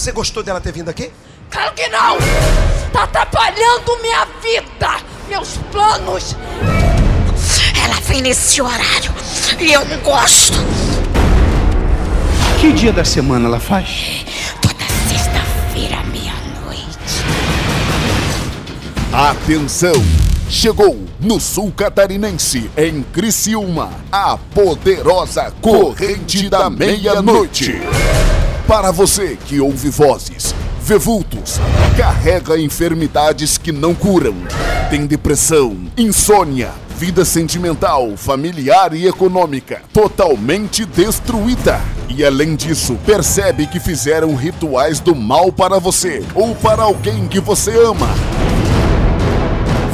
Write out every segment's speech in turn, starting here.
Você gostou dela ter vindo aqui? Claro que não! Tá atrapalhando minha vida, meus planos. Ela vem nesse horário e eu não gosto. Que dia da semana ela faz? Toda sexta-feira, meia-noite. Atenção! Chegou no sul catarinense, em Criciúma, a poderosa Corrente da Meia-Noite. Para você que ouve vozes, vê vultos, carrega enfermidades que não curam, tem depressão, insônia, vida sentimental, familiar e econômica totalmente destruída. E além disso, percebe que fizeram rituais do mal para você ou para alguém que você ama.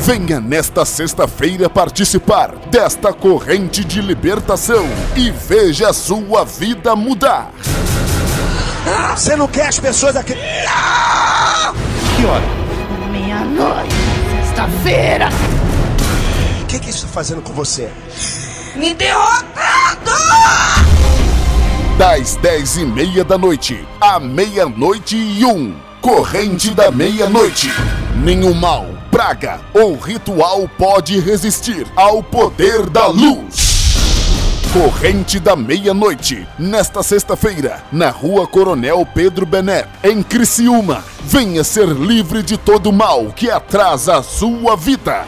Venha nesta sexta-feira participar desta corrente de libertação e veja sua vida mudar. Você não quer as pessoas aqui. Que hora? Meia-noite, sexta-feira. O que, que isso está fazendo com você? Me derrotando! Das dez e meia da noite à meia-noite e um. Corrente da meia-noite. Nenhum mal, praga ou ritual pode resistir ao poder da luz. Corrente da Meia-Noite, nesta sexta-feira, na Rua Coronel Pedro Bené, em Criciúma. Venha ser livre de todo mal que atrasa a sua vida.